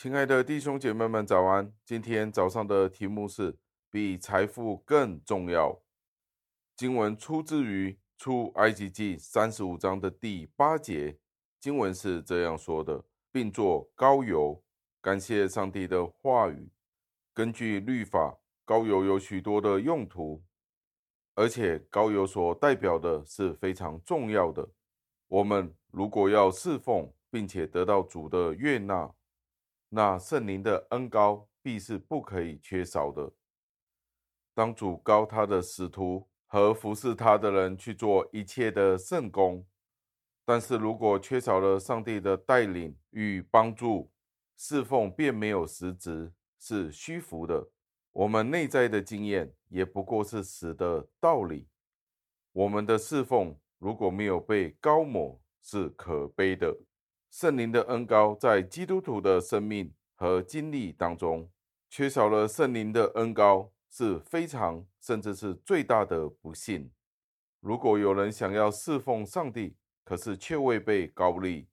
亲爱的弟兄姐妹们，早安！今天早上的题目是比财富更重要。经文出自于出埃及记三十五章的第八节，经文是这样说的，并做高油，感谢上帝的话语。根据律法，高油有许多的用途，而且高油所代表的是非常重要的。我们如果要侍奉，并且得到主的悦纳。那圣灵的恩膏必是不可以缺少的。当主膏他的使徒和服侍他的人去做一切的圣工，但是如果缺少了上帝的带领与帮助，侍奉便没有实质，是虚浮的。我们内在的经验也不过是死的道理。我们的侍奉如果没有被膏抹，是可悲的。圣灵的恩膏在基督徒的生命和经历当中，缺少了圣灵的恩膏是非常甚至是最大的不幸。如果有人想要侍奉上帝，可是却未被膏立，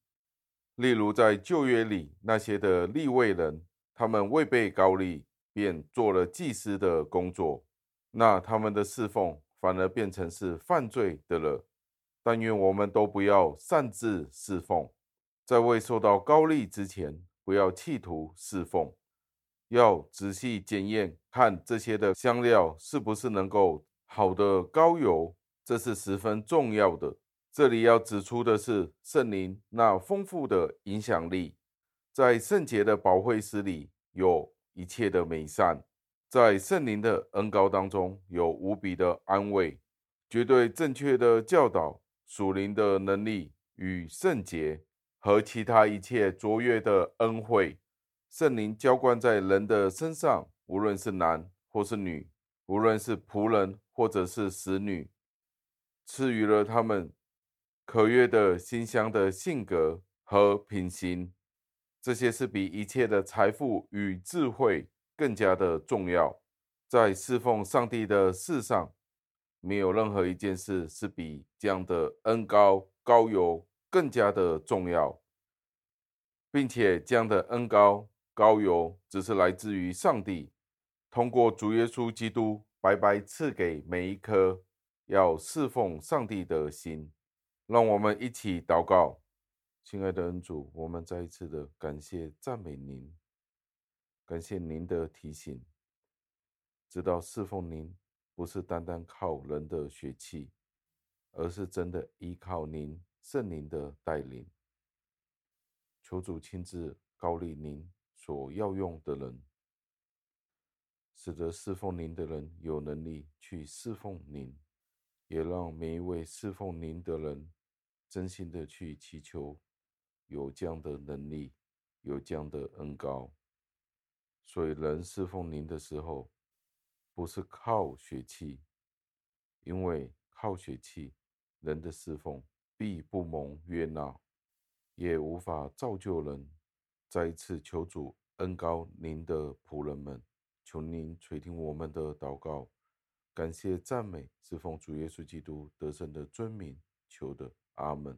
例如在旧约里那些的立位人，他们未被膏立便做了祭司的工作，那他们的侍奉反而变成是犯罪的了。但愿我们都不要擅自侍奉。在未受到高利之前，不要企图侍奉，要仔细检验，看这些的香料是不是能够好的高油，这是十分重要的。这里要指出的是，圣灵那丰富的影响力，在圣洁的保惠师里有一切的美善，在圣灵的恩膏当中有无比的安慰，绝对正确的教导，属灵的能力与圣洁。和其他一切卓越的恩惠，圣灵浇灌在人的身上，无论是男或是女，无论是仆人或者是使女，赐予了他们可悦的馨香的性格和品行。这些是比一切的财富与智慧更加的重要。在侍奉上帝的事上，没有任何一件事是比这样的恩高高有。更加的重要，并且这样的恩高高油只是来自于上帝，通过主耶稣基督白白赐给每一颗要侍奉上帝的心。让我们一起祷告，亲爱的恩主，我们再一次的感谢赞美您，感谢您的提醒，知道侍奉您不是单单靠人的血气，而是真的依靠您。圣灵的带领，求主亲自膏立您所要用的人，使得侍奉您的人有能力去侍奉您，也让每一位侍奉您的人真心的去祈求有这样的能力，有这样的恩膏。所以人侍奉您的时候，不是靠血气，因为靠血气，人的侍奉。必不蒙悦纳，也无法造就人。再一次求主恩高您的仆人们，求您垂听我们的祷告，感谢赞美，是奉主耶稣基督得胜的尊名求的，阿门。